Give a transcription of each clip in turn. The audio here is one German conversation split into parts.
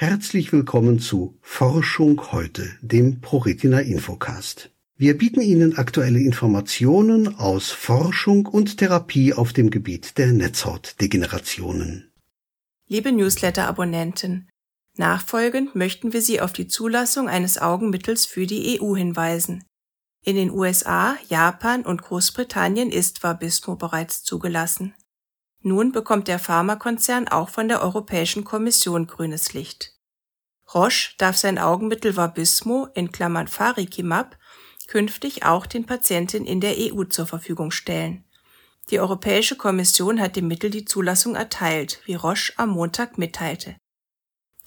Herzlich willkommen zu Forschung heute, dem ProRetina Infocast. Wir bieten Ihnen aktuelle Informationen aus Forschung und Therapie auf dem Gebiet der Netzhautdegenerationen. Liebe Newsletter-Abonnenten, nachfolgend möchten wir Sie auf die Zulassung eines Augenmittels für die EU hinweisen. In den USA, Japan und Großbritannien ist Vabismo bereits zugelassen. Nun bekommt der Pharmakonzern auch von der Europäischen Kommission grünes Licht. Roche darf sein Augenmittel Vabysmo Farikimab künftig auch den Patienten in der EU zur Verfügung stellen. Die Europäische Kommission hat dem Mittel die Zulassung erteilt, wie Roche am Montag mitteilte.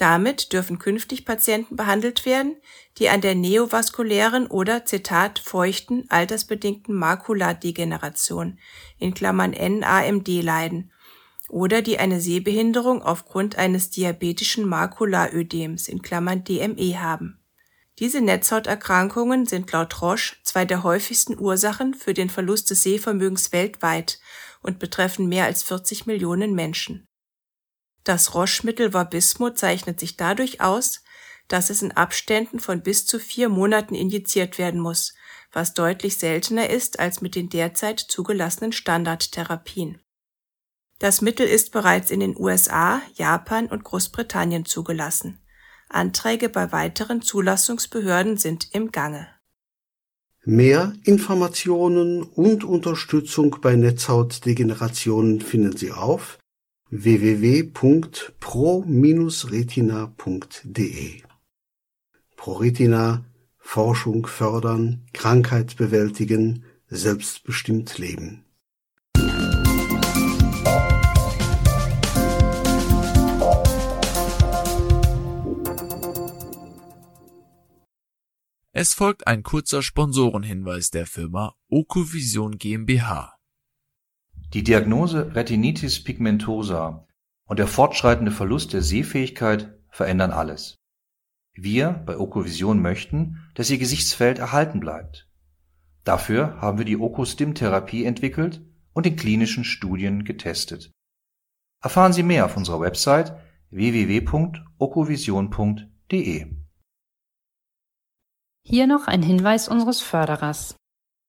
Damit dürfen künftig Patienten behandelt werden, die an der neovaskulären oder Zitat feuchten altersbedingten Makuladegeneration in Klammern NAMD leiden oder die eine Sehbehinderung aufgrund eines diabetischen Makulaödems in Klammern DME haben. Diese Netzhauterkrankungen sind laut Roche zwei der häufigsten Ursachen für den Verlust des Sehvermögens weltweit und betreffen mehr als 40 Millionen Menschen. Das Roche-Mittel Vabysmo zeichnet sich dadurch aus, dass es in Abständen von bis zu vier Monaten injiziert werden muss, was deutlich seltener ist als mit den derzeit zugelassenen Standardtherapien. Das Mittel ist bereits in den USA, Japan und Großbritannien zugelassen. Anträge bei weiteren Zulassungsbehörden sind im Gange. Mehr Informationen und Unterstützung bei Netzhautdegenerationen finden Sie auf www.pro-retina.de ProRetina Forschung fördern, Krankheit bewältigen, selbstbestimmt leben. Es folgt ein kurzer Sponsorenhinweis der Firma Okovision GmbH. Die Diagnose Retinitis pigmentosa und der fortschreitende Verlust der Sehfähigkeit verändern alles. Wir bei Okovision möchten, dass Ihr Gesichtsfeld erhalten bleibt. Dafür haben wir die Okostim-Therapie entwickelt und in klinischen Studien getestet. Erfahren Sie mehr auf unserer Website www.okovision.de. Hier noch ein Hinweis unseres Förderers.